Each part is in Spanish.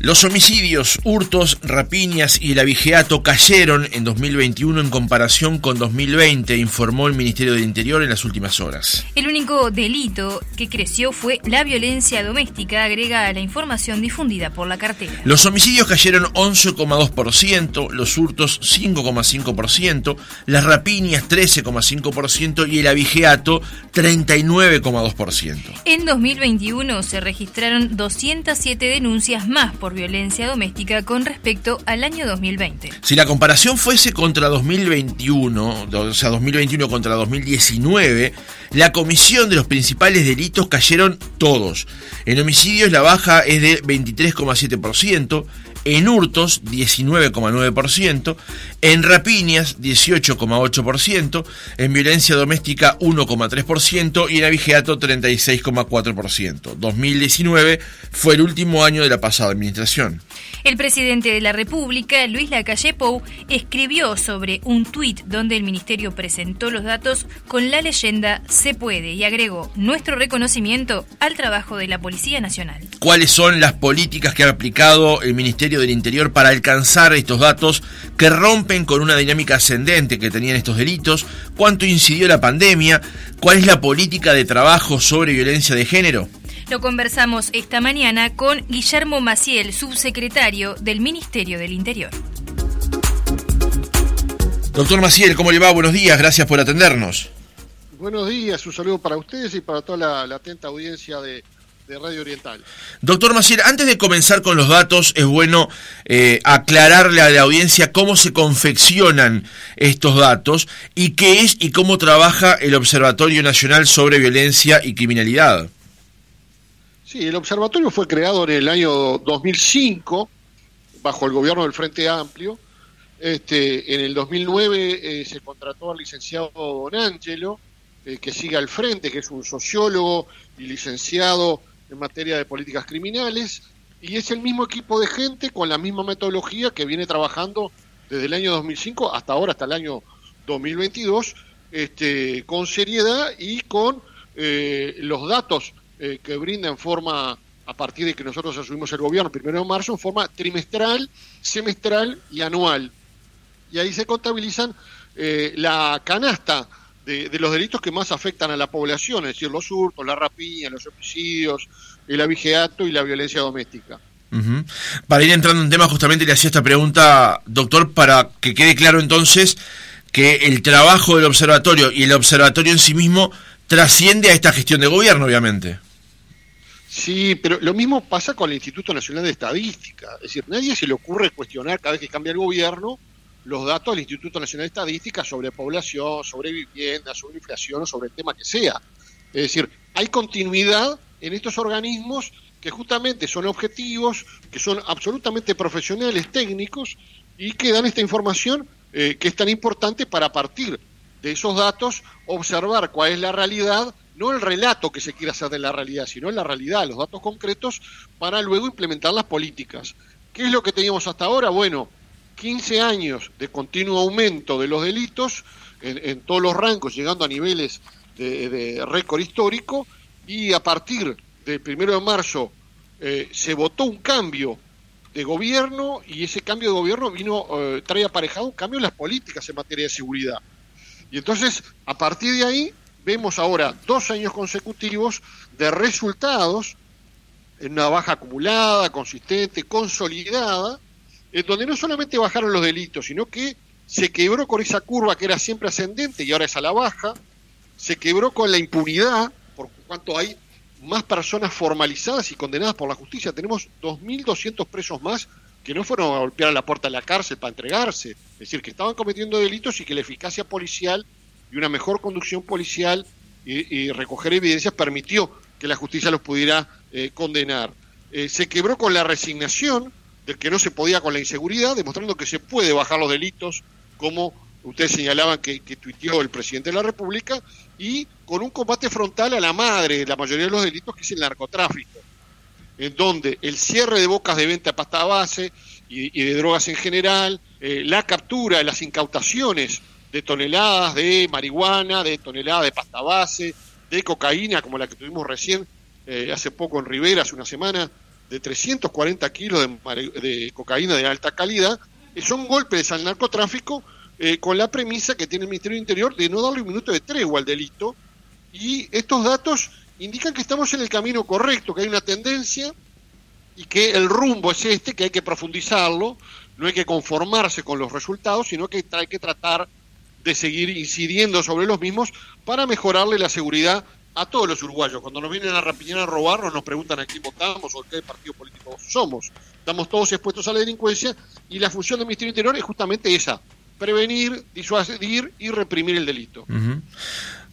Los homicidios, hurtos, rapiñas y el abigeato cayeron en 2021 en comparación con 2020, informó el Ministerio del Interior en las últimas horas. El único delito que creció fue la violencia doméstica, agrega a la información difundida por la cartera. Los homicidios cayeron 11,2%, los hurtos 5,5%, las rapiñas 13,5% y el abigeato 39,2%. En 2021 se registraron 207 denuncias más por violencia doméstica con respecto al año 2020. Si la comparación fuese contra 2021, o sea, 2021 contra 2019, la comisión de los principales delitos cayeron todos. En homicidios la baja es de 23,7%, en hurtos 19,9%, en rapiñas 18,8%, en violencia doméstica 1,3% y en abigeato 36,4%. 2019 fue el último año de la pasada administración. El presidente de la República, Luis Lacalle Pou, escribió sobre un tuit donde el ministerio presentó los datos con la leyenda Se puede y agregó nuestro reconocimiento al trabajo de la Policía Nacional. ¿Cuáles son las políticas que ha aplicado el Ministerio del Interior para alcanzar estos datos que rompen con una dinámica ascendente que tenían estos delitos? ¿Cuánto incidió la pandemia? ¿Cuál es la política de trabajo sobre violencia de género? Lo conversamos esta mañana con Guillermo Maciel, subsecretario del Ministerio del Interior. Doctor Maciel, ¿cómo le va? Buenos días, gracias por atendernos. Buenos días, un saludo para ustedes y para toda la, atenta audiencia de, Radio Oriental. Doctor Maciel, antes de comenzar con los datos, es bueno eh, aclararle a la audiencia cómo se confeccionan estos datos y qué es y cómo trabaja el Observatorio Nacional sobre Violencia y Criminalidad. Sí, el observatorio fue creado en el año 2005 bajo el gobierno del Frente Amplio. Este, en el 2009 eh, se contrató al licenciado Don Angelo, eh, que sigue al frente, que es un sociólogo y licenciado en materia de políticas criminales, y es el mismo equipo de gente con la misma metodología que viene trabajando desde el año 2005 hasta ahora, hasta el año 2022, este, con seriedad y con eh, los datos eh, que brinda en forma, a partir de que nosotros asumimos el gobierno, primero de marzo, en forma trimestral, semestral y anual. Y ahí se contabilizan eh, la canasta de, los delitos que más afectan a la población, es decir, los hurtos, la rapiña, los homicidios, el abigeato y la violencia doméstica. Para ir entrando en tema, justamente le hacía esta pregunta, doctor, para que quede claro entonces que el trabajo del observatorio y el observatorio en sí mismo trasciende a esta gestión de gobierno, obviamente. Sí, pero lo mismo pasa con el Instituto Nacional de Estadística. Es decir, nadie se le ocurre cuestionar cada vez que cambia el gobierno los datos del Instituto Nacional de Estadística sobre población, sobre vivienda, sobre inflación sobre el tema que sea. Es decir, hay continuidad en estos organismos que justamente son objetivos, que son absolutamente profesionales, técnicos, y que dan esta información eh, que es tan importante para partir de esos datos observar cuál es la realidad no el relato que se quiere hacer de la realidad, sino la realidad, los datos concretos, para luego implementar las políticas. ¿Qué es lo que teníamos hasta ahora? Bueno, 15 años de continuo aumento de los delitos en, todos los rangos, llegando a niveles de, récord histórico, y a partir del primero de marzo eh, se votó un cambio de gobierno y ese cambio de gobierno vino eh, trae aparejado un cambio en las políticas en materia de seguridad. Y entonces, a partir de ahí, vemos ahora dos años consecutivos de resultados en una baja acumulada, consistente, consolidada, en donde no solamente bajaron los delitos, sino que se quebró con esa curva que era siempre ascendente y ahora es a la baja, se quebró con la impunidad, por cuanto hay más personas formalizadas y condenadas por la justicia. Tenemos 2.200 presos más que no fueron a golpear a la puerta de la cárcel para entregarse, es decir, que estaban cometiendo delitos y que la eficacia policial y una mejor conducción policial y, recoger evidencias permitió que la justicia los pudiera eh, condenar. Eh, se quebró con la resignación del que no se podía con la inseguridad, demostrando que se puede bajar los delitos, como ustedes señalaban que, que tuiteó el presidente de la República, y con un combate frontal a la madre de la mayoría de los delitos, que es el narcotráfico, en donde el cierre de bocas de venta de pasta base y, de drogas en general, eh, la captura las incautaciones de toneladas de marihuana, de toneladas de pasta base, de cocaína, como la que tuvimos recién, eh, hace poco en Rivera, hace una semana, de 340 kilos de, cocaína de alta calidad, son golpes al narcotráfico eh, con la premisa que tiene el Ministerio del Interior de no darle un minuto de tregua al delito. Y estos datos indican que estamos en el camino correcto, que hay una tendencia y que el rumbo es este, que hay que profundizarlo, no hay que conformarse con los resultados, sino que hay que tratar de seguir incidiendo sobre los mismos para mejorarle la seguridad a todos los uruguayos. Cuando nos vienen a rapiñar a robarnos, nos preguntan a quién votamos o qué partido político somos. Estamos todos expuestos a la delincuencia y la función del Ministerio Interior es justamente esa, prevenir, disuadir y reprimir el delito.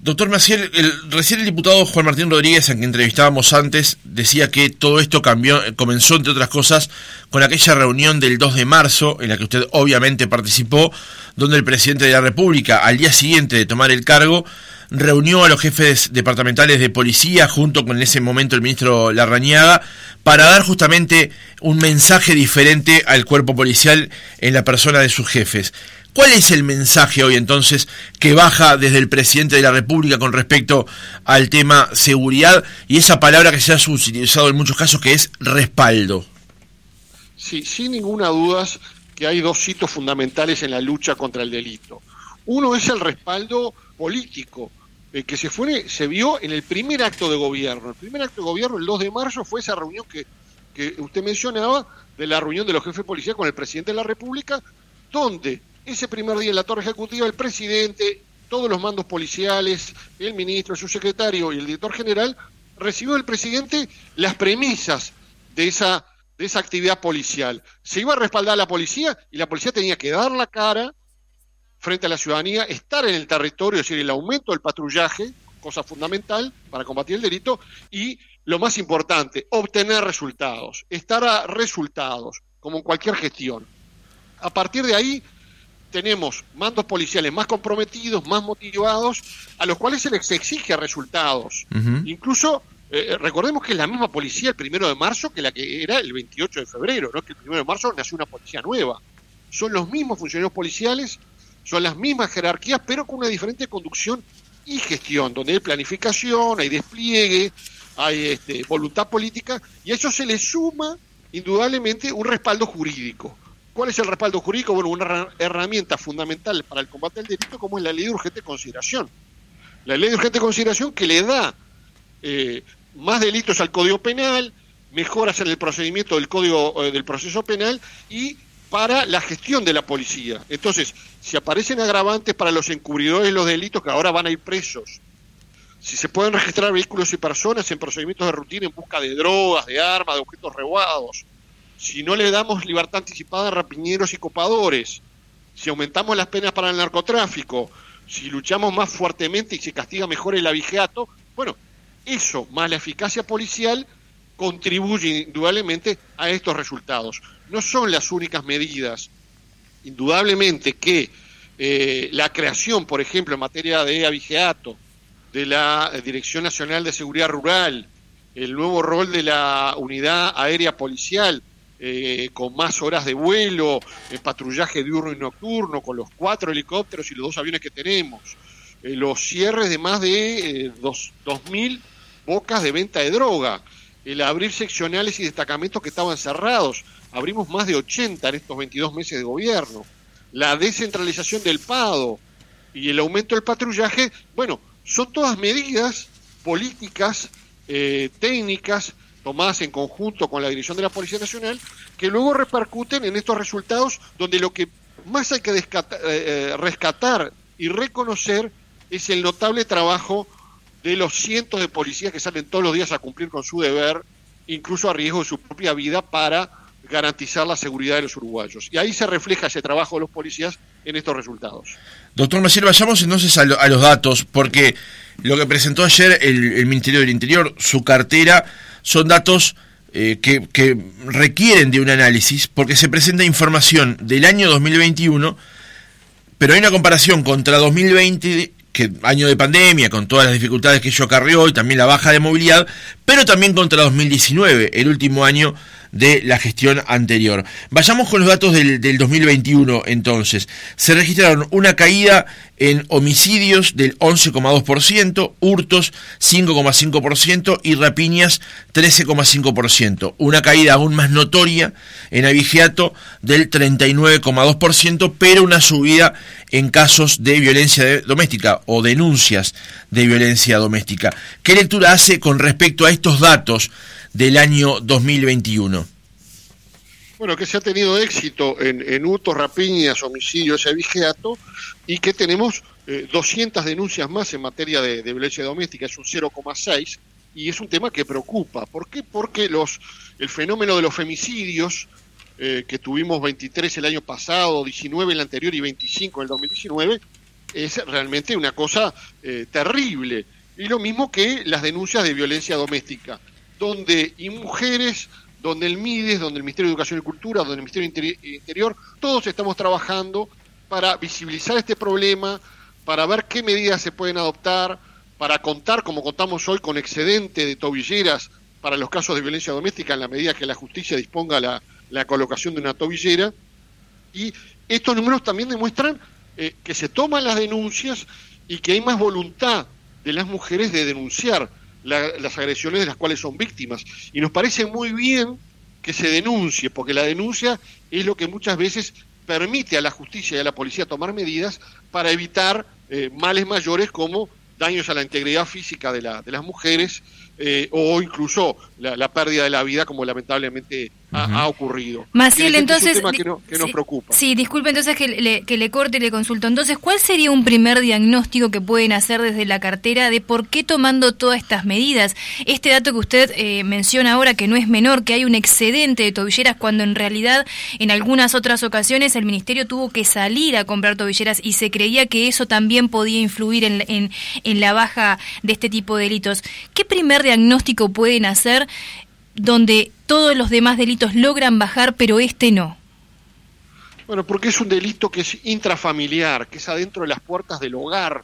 Doctor Maciel, el, recién el diputado Juan Martín Rodríguez, a quien entrevistábamos antes, decía que todo esto cambió, comenzó, entre otras cosas, con aquella reunión del 2 de marzo, en la que usted obviamente participó, donde el presidente de la República, al día siguiente de tomar el cargo, reunió a los jefes departamentales de policía junto con en ese momento el ministro Larrañaga para dar justamente un mensaje diferente al cuerpo policial en la persona de sus jefes. ¿Cuál es el mensaje hoy entonces que baja desde el presidente de la República con respecto al tema seguridad y esa palabra que se ha utilizado en muchos casos que es respaldo? Sí, sin ninguna duda que hay dos hitos fundamentales en la lucha contra el delito. Uno es el respaldo político, eh, que se, fue, se vio en el primer acto de gobierno. El primer acto de gobierno, el 2 de marzo, fue esa reunión que, que usted mencionaba, de la reunión de los jefes de policía con el presidente de la República, donde ese primer día en la torre ejecutiva el presidente, todos los mandos policiales, el ministro, el subsecretario y el director general, recibió del presidente las premisas de esa, de esa actividad policial. Se iba a respaldar a la policía y la policía tenía que dar la cara frente a la ciudadanía, estar en el territorio, es decir, el aumento del patrullaje, cosa fundamental para combatir el delito, y lo más importante, obtener resultados, estar a resultados, como en cualquier gestión. A partir de ahí tenemos mandos policiales más comprometidos, más motivados, a los cuales se les exige resultados. Incluso, eh, recordemos que es la misma policía el primero de marzo que la que era el 28 de febrero, ¿no? que el primero de marzo nació una policía nueva. Son los mismos funcionarios policiales son las mismas jerarquías, pero con una diferente conducción y gestión, donde hay planificación, hay despliegue, hay este, voluntad política, y a eso se le suma indudablemente un respaldo jurídico. ¿Cuál es el respaldo jurídico? Bueno, una herramienta fundamental para el combate del delito como es la ley de urgente consideración. La ley de urgente consideración que le da eh, más delitos al Código Penal, mejoras en el procedimiento del Código eh, del Proceso Penal y para la gestión de la policía. Entonces, si aparecen agravantes para los encubridores de los delitos que ahora van a ir presos, si se pueden registrar vehículos y personas en procedimientos de rutina en busca de drogas, de armas, de objetos robados, si no le damos libertad anticipada a rapiñeros y copadores, si aumentamos las penas para el narcotráfico, si luchamos más fuertemente y se castiga mejor el abigeato, bueno, eso más la eficacia policial contribuye indudablemente a estos resultados no son las únicas medidas. Indudablemente que eh, la creación, por ejemplo, en materia de avigeato, de la Dirección Nacional de Seguridad Rural, el nuevo rol de la unidad aérea policial, eh, con más horas de vuelo, en patrullaje diurno y nocturno, con los cuatro helicópteros y los dos aviones que tenemos, eh, los cierres de más de dos, 2.000 bocas de venta de droga, el abrir seccionales y destacamentos que estaban cerrados, abrimos más de 80 en estos 22 meses de gobierno. La descentralización del PADO y el aumento del patrullaje, bueno, son todas medidas políticas, eh, técnicas, tomadas en conjunto con la dirección de la Policía Nacional, que luego repercuten en estos resultados donde lo que más hay que eh, eh, rescatar y reconocer es el notable trabajo de los cientos de policías que salen todos los días a cumplir con su deber, incluso a riesgo de su propia vida, para garantizar la seguridad de los uruguayos. Y ahí se refleja ese trabajo de los policías en estos resultados. Doctor Maciel, vayamos entonces a, los datos, porque lo que presentó ayer el, Ministerio del Interior, su cartera, son datos eh, que, que, requieren de un análisis, porque se presenta información del año 2021, pero hay una comparación contra 2020 que año de pandemia, con todas las dificultades que ello acarreó y también la baja de movilidad, pero también contra 2019, el último año de la gestión anterior. Vayamos con los datos del, 2021 entonces. Se registraron una caída en homicidios del 11,2%, hurtos 5,5% y rapiñas 13,5%. Una caída aún más notoria en avigiato del 39,2%, pero una subida en casos de violencia doméstica o denuncias de violencia doméstica. ¿Qué lectura hace con respecto a estos datos del año 2021? Bueno, que se ha tenido éxito en, en hurtos, rapiñas, homicidios y y que tenemos 200 eh, denuncias más en materia de, violencia doméstica, es un 0,6 y es un tema que preocupa. ¿Por qué? Porque los, el fenómeno de los femicidios, eh, que tuvimos 23 el año pasado, 19 el anterior y 25 en el 2019, es realmente una cosa eh, terrible. Y lo mismo que las denuncias de violencia doméstica donde y mujeres, donde el MIDES, donde el Ministerio de Educación y Cultura, donde el Ministerio de Interior, todos estamos trabajando para visibilizar este problema, para ver qué medidas se pueden adoptar, para contar, como contamos hoy, con excedente de tobilleras para los casos de violencia doméstica en la medida que la justicia disponga la, la colocación de una tobillera. Y estos números también demuestran eh, que se toman las denuncias y que hay más voluntad de las mujeres de denunciar las agresiones de las cuales son víctimas. Y nos parece muy bien que se denuncie, porque la denuncia es lo que muchas veces permite a la justicia y a la policía tomar medidas para evitar eh, males mayores como daños a la integridad física de, la, de las mujeres eh, o incluso la, pérdida de la vida como lamentablemente ha, ocurrido. Maciel, entonces... que, nos preocupa. Sí, disculpe entonces que le, que le corte y le consulto. Entonces, ¿cuál sería un primer diagnóstico que pueden hacer desde la cartera de por qué tomando todas estas medidas? Este dato que usted eh, menciona ahora, que no es menor, que hay un excedente de tobilleras, cuando en realidad en algunas otras ocasiones el Ministerio tuvo que salir a comprar tobilleras y se creía que eso también podía influir en, en, en la baja de este tipo de delitos. ¿Qué primer diagnóstico pueden hacer donde todos los demás delitos logran bajar, pero este no? Bueno, porque es un delito que es intrafamiliar, que es adentro de las puertas del hogar,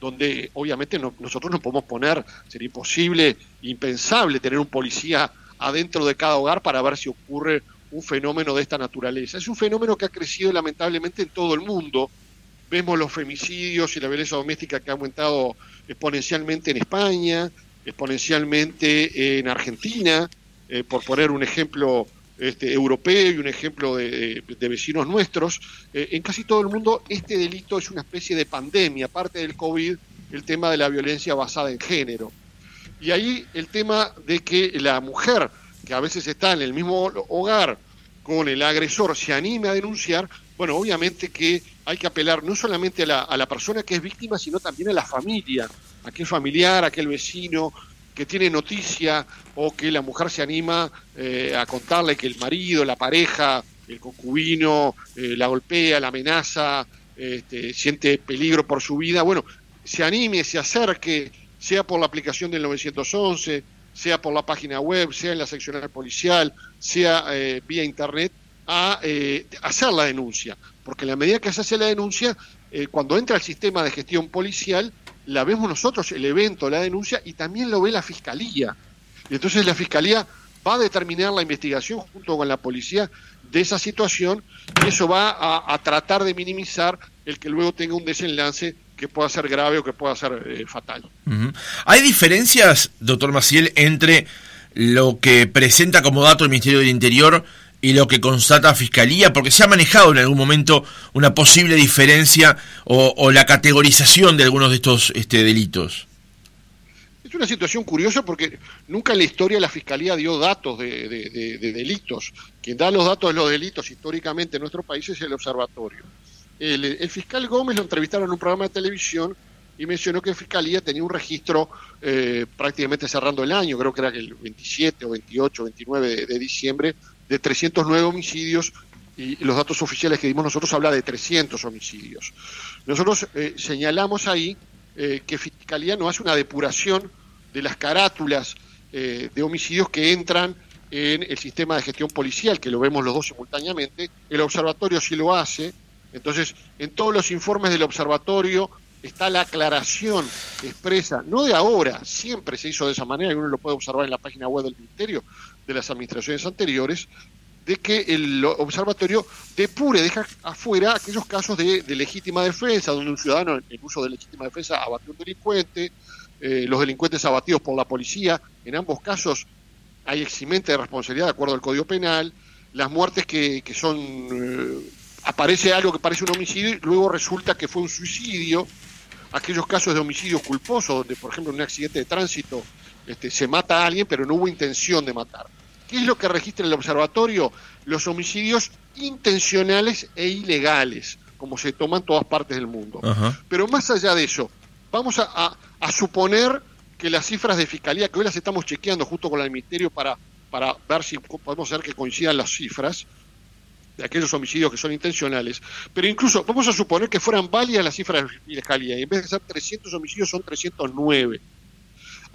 donde obviamente nosotros no podemos poner, sería imposible, impensable tener un policía adentro de cada hogar para ver si ocurre un fenómeno de esta naturaleza. Es un fenómeno que ha crecido lamentablemente en todo el mundo. Vemos los femicidios y la violencia doméstica que ha aumentado exponencialmente en España, exponencialmente en Argentina, eh, por poner un ejemplo este, europeo y un ejemplo de, vecinos nuestros, eh, en casi todo el mundo este delito es una especie de pandemia, aparte del COVID, el tema de la violencia basada en género. Y ahí el tema de que la mujer, que a veces está en el mismo hogar con el agresor, se anime a denunciar, bueno, obviamente que hay que apelar no solamente a la, a la persona que es víctima, sino también a la familia, a aquel familiar, a aquel vecino, que tiene noticia o que la mujer se anima eh, a contarle que el marido, la pareja, el concubino eh, la golpea, la amenaza, este, siente peligro por su vida, bueno, se anime, se acerque, sea por la aplicación del 911, sea por la página web, sea en la seccional policial, sea eh, vía internet, a hacer la denuncia. Porque en la medida que se hace la denuncia, cuando entra el sistema de gestión policial, la vemos nosotros, el evento, la denuncia, y también lo ve la Fiscalía. Y entonces la Fiscalía va a determinar la investigación junto con la policía de esa situación y eso va a, tratar de minimizar el que luego tenga un desenlace que pueda ser grave o que pueda ser eh, fatal. ¿Hay diferencias, doctor Maciel, entre lo que presenta como dato el Ministerio del Interior y lo que constata Fiscalía, porque se ha manejado en algún momento una posible diferencia o, la categorización de algunos de estos este, delitos. Es una situación curiosa porque nunca en la historia la Fiscalía dio datos de, delitos. Quien da los datos de los delitos históricamente en nuestro país es el observatorio. El, fiscal Gómez lo entrevistaron en un programa de televisión y mencionó que Fiscalía tenía un registro eh, prácticamente cerrando el año, creo que era el 27 o 28 o 29 de diciembre, de 309 homicidios y los datos oficiales que dimos nosotros habla de 300 homicidios. Nosotros eh, señalamos ahí eh, que Fiscalía no hace una depuración de las carátulas eh, de homicidios que entran en el sistema de gestión policial, que lo vemos los dos simultáneamente, el observatorio sí lo hace, entonces en todos los informes del observatorio está la aclaración expresa, no de ahora, siempre se hizo de esa manera, y uno lo puede observar en la página web del Ministerio de las administraciones anteriores, de que el observatorio depure, deja afuera aquellos casos de, legítima defensa, donde un ciudadano en uso de legítima defensa abatió a un delincuente, eh, los delincuentes abatidos por la policía, en ambos casos hay eximente de responsabilidad de acuerdo al Código Penal, las muertes que, que son, eh, aparece algo que parece un homicidio y luego resulta que fue un suicidio, aquellos casos de homicidio culposo, donde por ejemplo en un accidente de tránsito este, se mata a alguien pero no hubo intención de matar. ¿Qué es lo que registra el observatorio? Los homicidios intencionales e ilegales, como se toman en todas partes del mundo. Pero más allá de eso, vamos a, suponer que las cifras de fiscalía, que hoy las estamos chequeando justo con el Ministerio para, para ver si podemos hacer que coincidan las cifras de aquellos homicidios que son intencionales, pero incluso vamos a suponer que fueran válidas las cifras de fiscalía, y en vez de ser 300 homicidios son 309.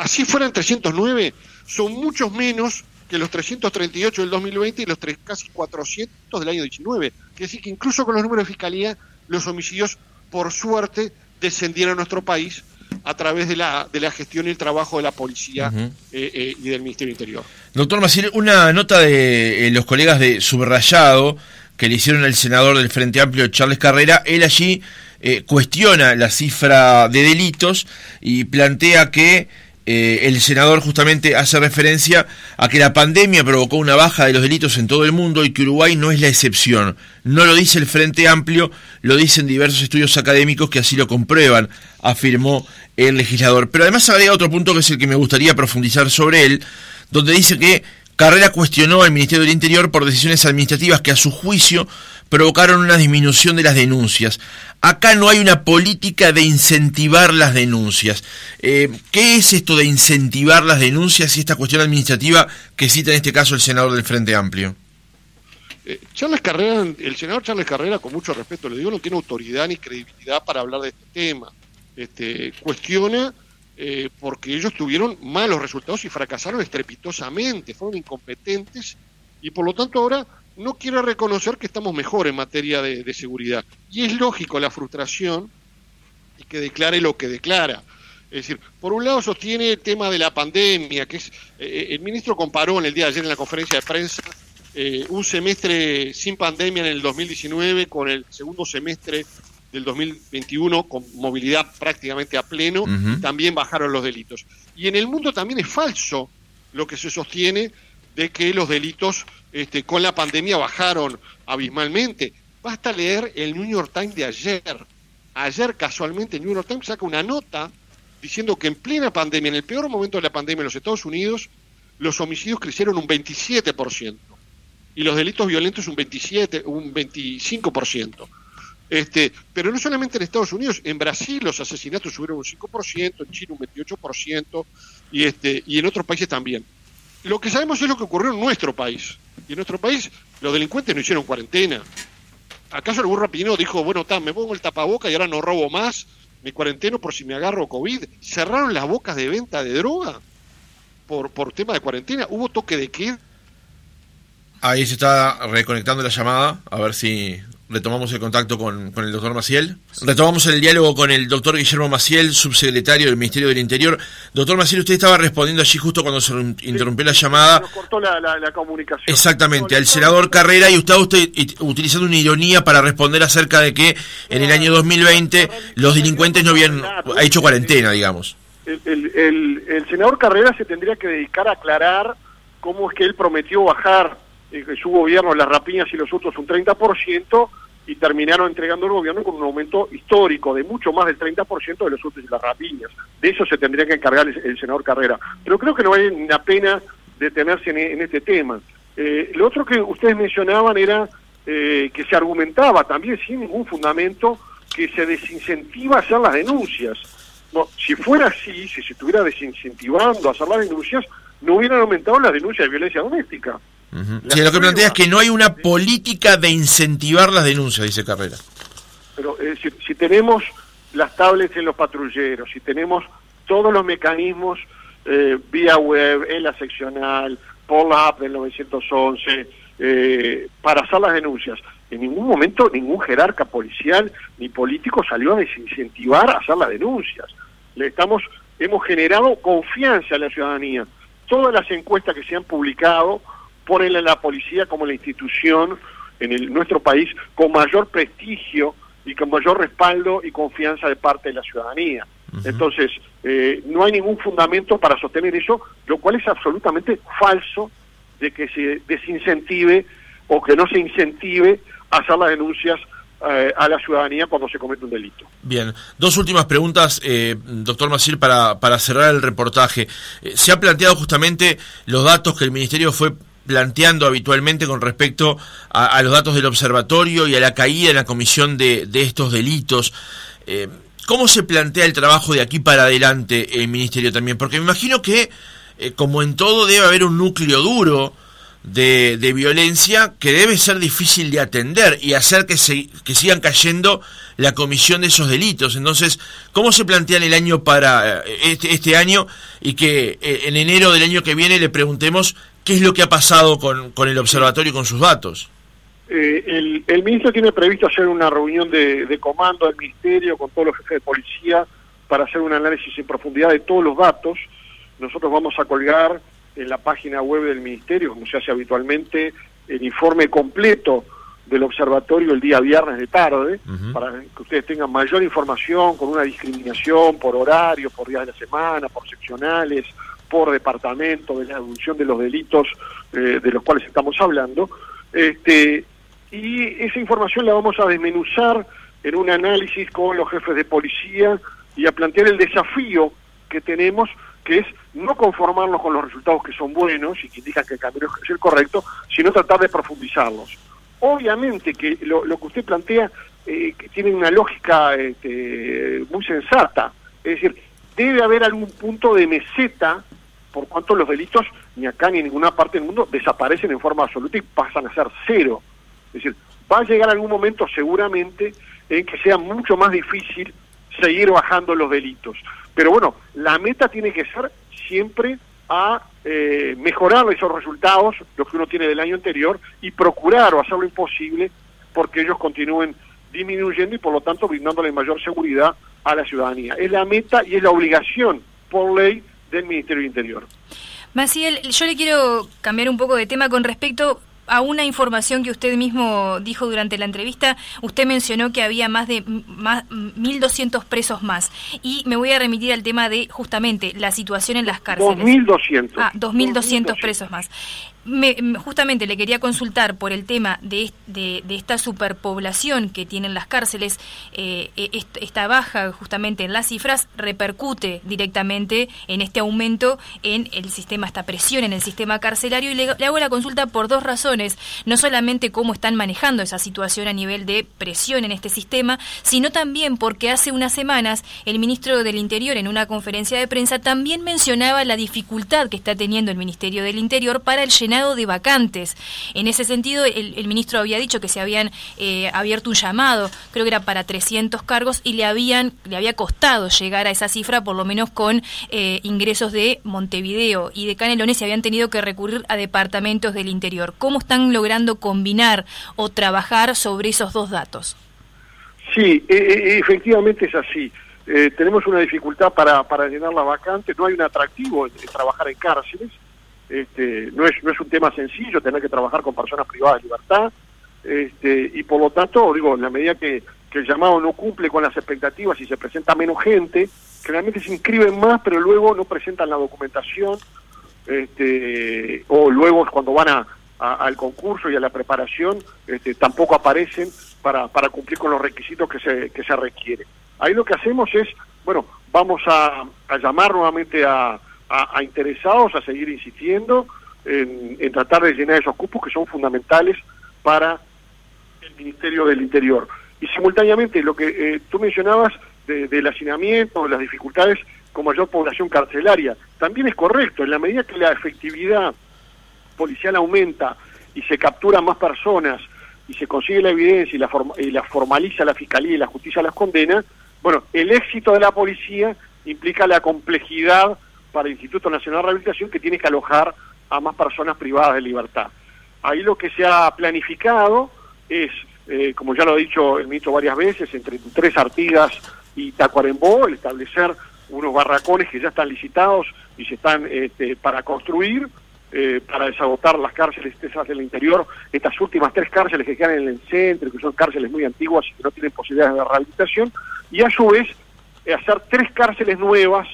Así fueran 309, son muchos menos que los 338 del 2020 y los casi 400 del año 19. Quiere decir que incluso con los números de fiscalía, los homicidios, por suerte, descendieron a nuestro país a través de la, de la gestión y el trabajo de la policía eh, eh, y del Ministerio Interior. Doctor Maciel, una nota de eh, los colegas de Subrayado que le hicieron al senador del Frente Amplio, Charles Carrera, él allí cuestiona la cifra de delitos y plantea que eh, el senador justamente hace referencia a que la pandemia provocó una baja de los delitos en todo el mundo y que Uruguay no es la excepción. No lo dice el Frente Amplio, lo dicen diversos estudios académicos que así lo comprueban, afirmó el legislador. Pero además agrega otro punto que es el que me gustaría profundizar sobre él, donde dice que Carrera cuestionó al Ministerio del Interior por decisiones administrativas que a su juicio provocaron una disminución de las denuncias. Acá no hay una política de incentivar las denuncias. Eh, ¿Qué es esto de incentivar las denuncias y esta cuestión administrativa que cita en este caso el senador del Frente Amplio? Eh, Charles Carrera, el senador Charles Carrera, con mucho respeto le digo, no tiene autoridad ni credibilidad para hablar de este tema. Este, cuestiona eh, porque ellos tuvieron malos resultados y fracasaron estrepitosamente, fueron incompetentes y por lo tanto ahora no quiere reconocer que estamos mejor en materia de, seguridad. Y es lógico la frustración y que declare lo que declara. Es decir, por un lado sostiene el tema de la pandemia, que es, eh, eh, el ministro comparó en el día de ayer en la conferencia de prensa eh, un semestre sin pandemia en el 2019 con el segundo semestre del 2021 con movilidad prácticamente a pleno, también bajaron los delitos. Y en el mundo también es falso lo que se sostiene de que los delitos este, con la pandemia bajaron abismalmente. Basta leer el New York Times de ayer. Ayer casualmente el New York Times saca una nota diciendo que en plena pandemia, en el peor momento de la pandemia en los Estados Unidos, los homicidios crecieron un 27% y los delitos violentos un 27, un 25%. Este, pero no solamente en Estados Unidos, en Brasil los asesinatos subieron un 5%, en Chile un 28% y este y en otros países también. Lo que sabemos es lo que ocurrió en nuestro país. Y en nuestro país los delincuentes no hicieron cuarentena. ¿Acaso el burro Pino dijo, bueno, ta, me pongo el tapaboca y ahora no robo más, me cuarenteno por si me agarro COVID? ¿Cerraron las bocas de venta de droga por, por tema de cuarentena? ¿Hubo toque de qué? Ahí se está reconectando la llamada, a ver si retomamos el contacto con, el doctor Maciel. Retomamos el diálogo con el doctor Guillermo Maciel, subsecretario del Ministerio del Interior. Doctor Maciel, usted estaba respondiendo allí justo cuando se interrumpió la llamada. Nos cortó la, comunicación. Exactamente, al senador Carrera y usted, usted utilizando una ironía para responder acerca de que en el año 2020 los delincuentes no habían hecho cuarentena, digamos. El, el senador Carrera se tendría que dedicar a aclarar cómo es que él prometió bajar eh, su gobierno las rapiñas y los otros un 30% y terminaron entregando el gobierno con un aumento histórico de mucho más del 30% de los hurtos y las rapiñas. De eso se tendría que encargar el, senador Carrera. Pero creo que no vale la pena detenerse en, este tema. Eh, lo otro que ustedes mencionaban era eh, que se argumentaba también sin ningún fundamento que se desincentiva hacer las denuncias. No, si fuera así, si se estuviera desincentivando a hacer las denuncias, no hubieran aumentado las denuncias de violencia doméstica lo que plantea es que no hay una política de incentivar las denuncias, dice Carrera. Pero si, tenemos las tablets en los patrulleros, si tenemos todos los mecanismos eh, vía web, en la seccional, por la app del 911, eh, para hacer las denuncias, en ningún momento ningún jerarca policial ni político salió a desincentivar a hacer las denuncias. Le estamos, hemos generado confianza a la ciudadanía. Todas las encuestas que se han publicado ponen a la policía como la institución en el, nuestro país con mayor prestigio y con mayor respaldo y confianza de parte de la ciudadanía. Entonces, eh, no hay ningún fundamento para sostener eso, lo cual es absolutamente falso de que se desincentive o que no se incentive a hacer las denuncias eh, a la ciudadanía cuando se comete un delito. Bien, dos últimas preguntas, eh, doctor Masil, para, para cerrar el reportaje. se ha planteado justamente los datos que el Ministerio fue planteando habitualmente con respecto a, los datos del observatorio y a la caída en la comisión de, estos delitos. Eh, ¿Cómo se plantea el trabajo de aquí para adelante el Ministerio también? Porque me imagino que, eh, como en todo, debe haber un núcleo duro de, violencia que debe ser difícil de atender y hacer que, se, que sigan cayendo la comisión de esos delitos. Entonces, ¿cómo se plantea el año para eh, este, este año y que en enero del año que viene le preguntemos ¿Qué es lo que ha pasado con, con el observatorio y con sus datos? Eh, el, el, ministro tiene previsto hacer una reunión de, de, comando del ministerio con todos los jefes de policía para hacer un análisis en profundidad de todos los datos. Nosotros vamos a colgar en la página web del ministerio, como se hace habitualmente, el informe completo del observatorio el día viernes de tarde, para que ustedes tengan mayor información con una discriminación por horario, por días de la semana, por seccionales, por departamento de la evolución de los delitos eh, de los cuales estamos hablando. Este, y esa información la vamos a desmenuzar en un análisis con los jefes de policía y a plantear el desafío que tenemos, que es no conformarnos con los resultados que son buenos y que indican que el camino es el correcto, sino tratar de profundizarlos. Obviamente que lo, que usted plantea eh, que tiene una lógica este, muy sensata, es decir, debe haber algún punto de meseta por cuanto los delitos ni acá ni en ninguna parte del mundo desaparecen en forma absoluta y pasan a ser cero. Es decir, va a llegar algún momento seguramente en que sea mucho más difícil seguir bajando los delitos. Pero bueno, la meta tiene que ser siempre a eh, mejorar esos resultados, los que uno tiene del año anterior, y procurar o hacer lo imposible porque ellos continúen disminuyendo y por lo tanto brindándole mayor seguridad a la ciudadanía. Es la meta y es la obligación por ley del Ministerio del Interior. Maciel, yo le quiero cambiar un poco de tema con respecto a una información que usted mismo dijo durante la entrevista, usted mencionó que había más de más, 1.200 presos más. Y me voy a remitir al tema de justamente la situación en las cárceles. 2.200. Ah, 2.200 presos más me, justamente le quería consultar por el tema de, de, esta superpoblación que tienen las cárceles, eh, e, esta baja justamente en las cifras repercute directamente en este aumento en el sistema, esta presión en el sistema carcelario. Y le, hago la consulta por dos razones, no solamente cómo están manejando esa situación a nivel de presión en este sistema, sino también porque hace unas semanas el ministro del Interior en una conferencia de prensa también mencionaba la dificultad que está teniendo el Ministerio del Interior para el de vacantes. En ese sentido, el, ministro había dicho que se habían eh, abierto un llamado, creo que era para 300 cargos, y le, habían, le había costado llegar a esa cifra, por lo menos con eh, ingresos de Montevideo y de Canelones, y habían tenido que recurrir a departamentos del interior. ¿Cómo están logrando combinar o trabajar sobre esos dos datos? Sí, e, e, efectivamente es así. Eh, tenemos una dificultad para, para llenar la vacante, no hay un atractivo en trabajar en cárceles, este, no, es, no es un tema sencillo tener que trabajar con personas privadas de libertad, este, y por lo tanto, digo, en la medida que, el llamado no cumple con las expectativas y se presenta menos gente, generalmente se inscriben más, pero luego no presentan la documentación, este, o luego cuando van a, al concurso y a la preparación, este, tampoco aparecen para, para cumplir con los requisitos que se, que se requieren. Ahí lo que hacemos es, bueno, vamos a llamar nuevamente a, a, interesados a seguir insistiendo en, tratar de llenar esos cupos que son fundamentales para el Ministerio del Interior. Y simultáneamente lo que eh, tú mencionabas del hacinamiento, las dificultades con mayor población carcelaria, también es correcto, en la medida que la efectividad policial aumenta y se capturan más personas y se consigue la evidencia y la, y la formaliza la Fiscalía y la Justicia las condena, bueno, el éxito de la policía implica la complejidad para el Instituto Nacional de Rehabilitación que tiene que alojar a más personas privadas de libertad. Ahí lo que se ha planificado es eh, como ya lo ha dicho el ministro varias veces, entre Tres Artigas y Tacuarembó, el establecer unos barracones que ya están licitados y se están este, para construir, eh, para desagotar las cárceles del interior, estas últimas tres cárceles que quedan en el centro, que son cárceles muy antiguas y que no tienen posibilidades de rehabilitación, y a su vez eh, hacer tres cárceles nuevas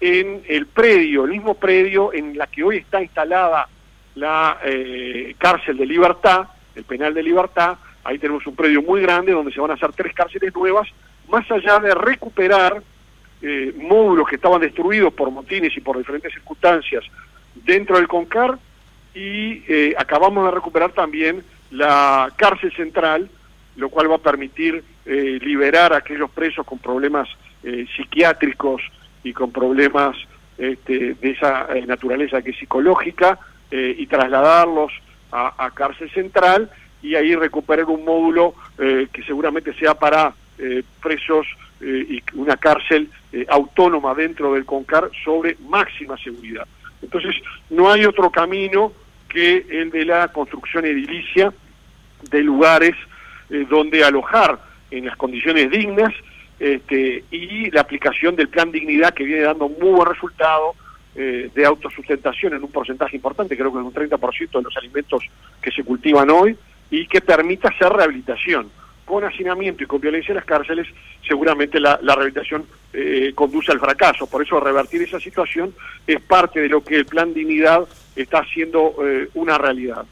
en el predio, el mismo predio en la que hoy está instalada la eh, cárcel de libertad, el penal de libertad, ahí tenemos un predio muy grande donde se van a hacer tres cárceles nuevas, más allá de recuperar eh, módulos que estaban destruidos por motines y por diferentes circunstancias dentro del CONCAR y eh, acabamos de recuperar también la cárcel central, lo cual va a permitir eh, liberar a aquellos presos con problemas psiquiátricos y con problemas este, de esa naturaleza que es psicológica y trasladarlos a, cárcel central y ahí recuperar un módulo que seguramente sea para presos y una cárcel eh, autónoma dentro del CONCAR sobre máxima seguridad. Entonces, no hay otro camino que el de la construcción edilicia de lugares eh, donde alojar en las condiciones dignas este, y la aplicación del plan dignidad que viene dando muy buen resultado eh, de autosustentación en un porcentaje importante, creo que es un 30% de los alimentos que se cultivan hoy, y que permita hacer rehabilitación con hacinamiento y con violencia en las cárceles, seguramente la, rehabilitación eh, conduce al fracaso. Por eso revertir esa situación es parte de lo que el plan dignidad está haciendo eh, una realidad.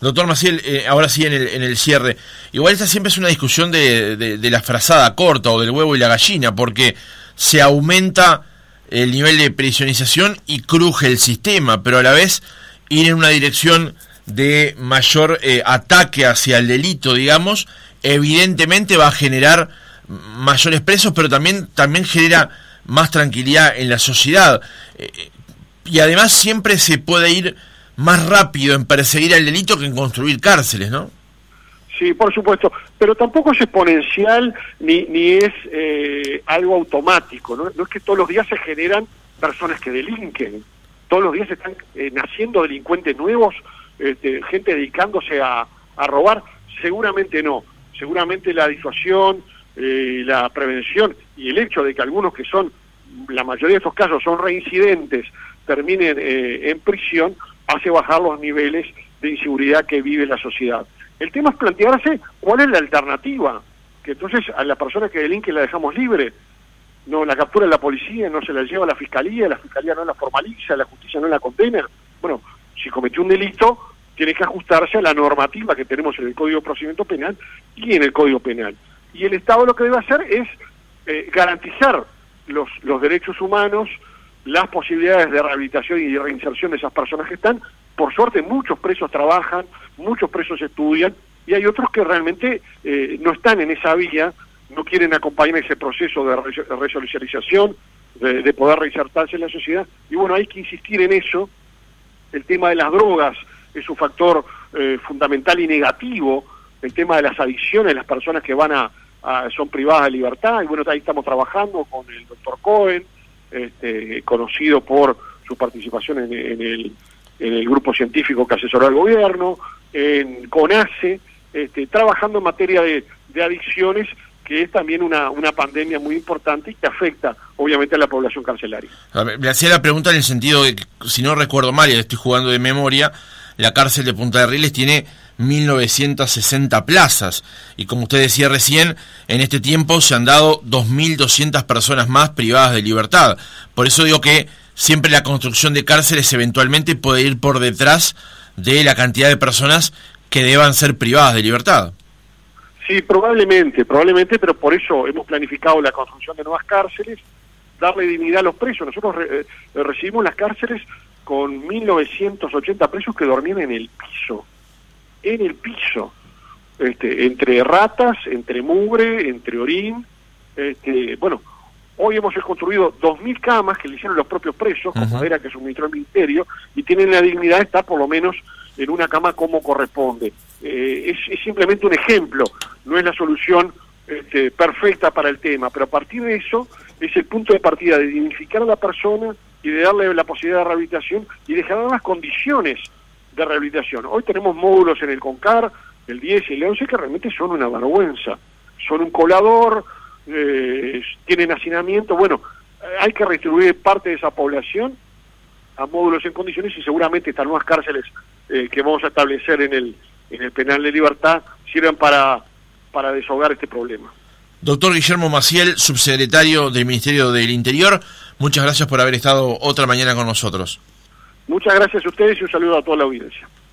Doctor Maciel, eh, ahora sí en el, en el cierre. Igual esta siempre es una discusión de, de, la frazada corta o del huevo y la gallina, porque se aumenta el nivel de prisionización y cruje el sistema, pero a la vez ir en una dirección de mayor ataque hacia el delito, digamos, evidentemente va a generar mayores presos, pero también, también genera más tranquilidad en la sociedad. Y además siempre se puede ir más rápido en perseguir al delito que en construir cárceles, ¿no? Sí, por supuesto, pero tampoco es exponencial ni, ni es eh, algo automático, ¿no? es que todos los días se generan personas que delinquen, todos los días están eh, naciendo delincuentes nuevos, este, gente dedicándose a, a robar, seguramente no seguramente la disuasión, eh, la prevención y el hecho de que algunos que son, la mayoría de estos casos son reincidentes, terminen eh, en prisión, hace bajar los niveles de inseguridad que vive la sociedad. El tema es plantearse cuál es la alternativa, que entonces a la persona que delinque la dejamos libre, no la captura la policía, no se la lleva a la fiscalía, la fiscalía no la formaliza, la justicia no la condena. Bueno, si cometió un delito, tiene que ajustarse a la normativa que tenemos en el Código de Procedimiento Penal y en el Código Penal. Y el Estado lo que debe hacer es eh, garantizar los, los derechos humanos, las posibilidades de rehabilitación y de reinserción de esas personas que están. Por suerte muchos presos trabajan, muchos presos estudian y hay otros que realmente eh, no están en esa vía, no quieren acompañar ese proceso de resocialización, de, de poder reinsertarse en la sociedad. Y bueno, hay que insistir en eso. El tema de las drogas, es un factor eh, fundamental y negativo el tema de las adicciones, las personas que van a, son privadas de libertad, y bueno, ahí estamos trabajando con el doctor Cohen, este, conocido por su participación en, el, en el grupo científico que asesoró al gobierno, en CONACE, este, trabajando en materia de, adicciones que es también una, pandemia muy importante y que afecta obviamente a la población carcelaria. Me hacía la pregunta en el sentido de que, si no recuerdo mal, y estoy jugando de memoria, la cárcel de Punta de Rieles tiene 1960 plazas y como usted decía recién, en este tiempo se han dado 2.200 personas más privadas de libertad. Por eso digo que siempre la construcción de cárceles eventualmente puede ir por detrás de la cantidad de personas que deban ser privadas de libertad. Sí, probablemente, probablemente, pero por eso hemos planificado la construcción de nuevas cárceles, darle dignidad a los presos. Nosotros eh, recibimos las cárceles con 1980 presos que dormían en el piso, en el piso, este, entre ratas, entre mugre, entre orín, este, bueno, hoy hemos construido 2.000 camas que le hicieron los propios presos, con madera que suministró el Ministerio, y tienen la dignidad de estar por lo menos en una cama como corresponde. Eh, es, simplemente un ejemplo, no es la solución este, perfecta para el tema, pero a partir de eso es el punto de partida de dignificar a la persona, y de darle la posibilidad de rehabilitación y de generar las condiciones de rehabilitación. Hoy tenemos módulos en el CONCAR el 10 y el 11, que realmente son una vergüenza. Son un colador, eh, tienen hacinamiento. Bueno, hay que retribuir parte de esa población a módulos en condiciones y seguramente estas nuevas cárceles eh, que vamos a establecer en el, en el penal de libertad sirvan para, para desahogar este problema. Doctor Guillermo Maciel, subsecretario del Ministerio del Interior, muchas gracias por haber estado otra mañana con nosotros. Muchas gracias a ustedes y un saludo a toda la audiencia.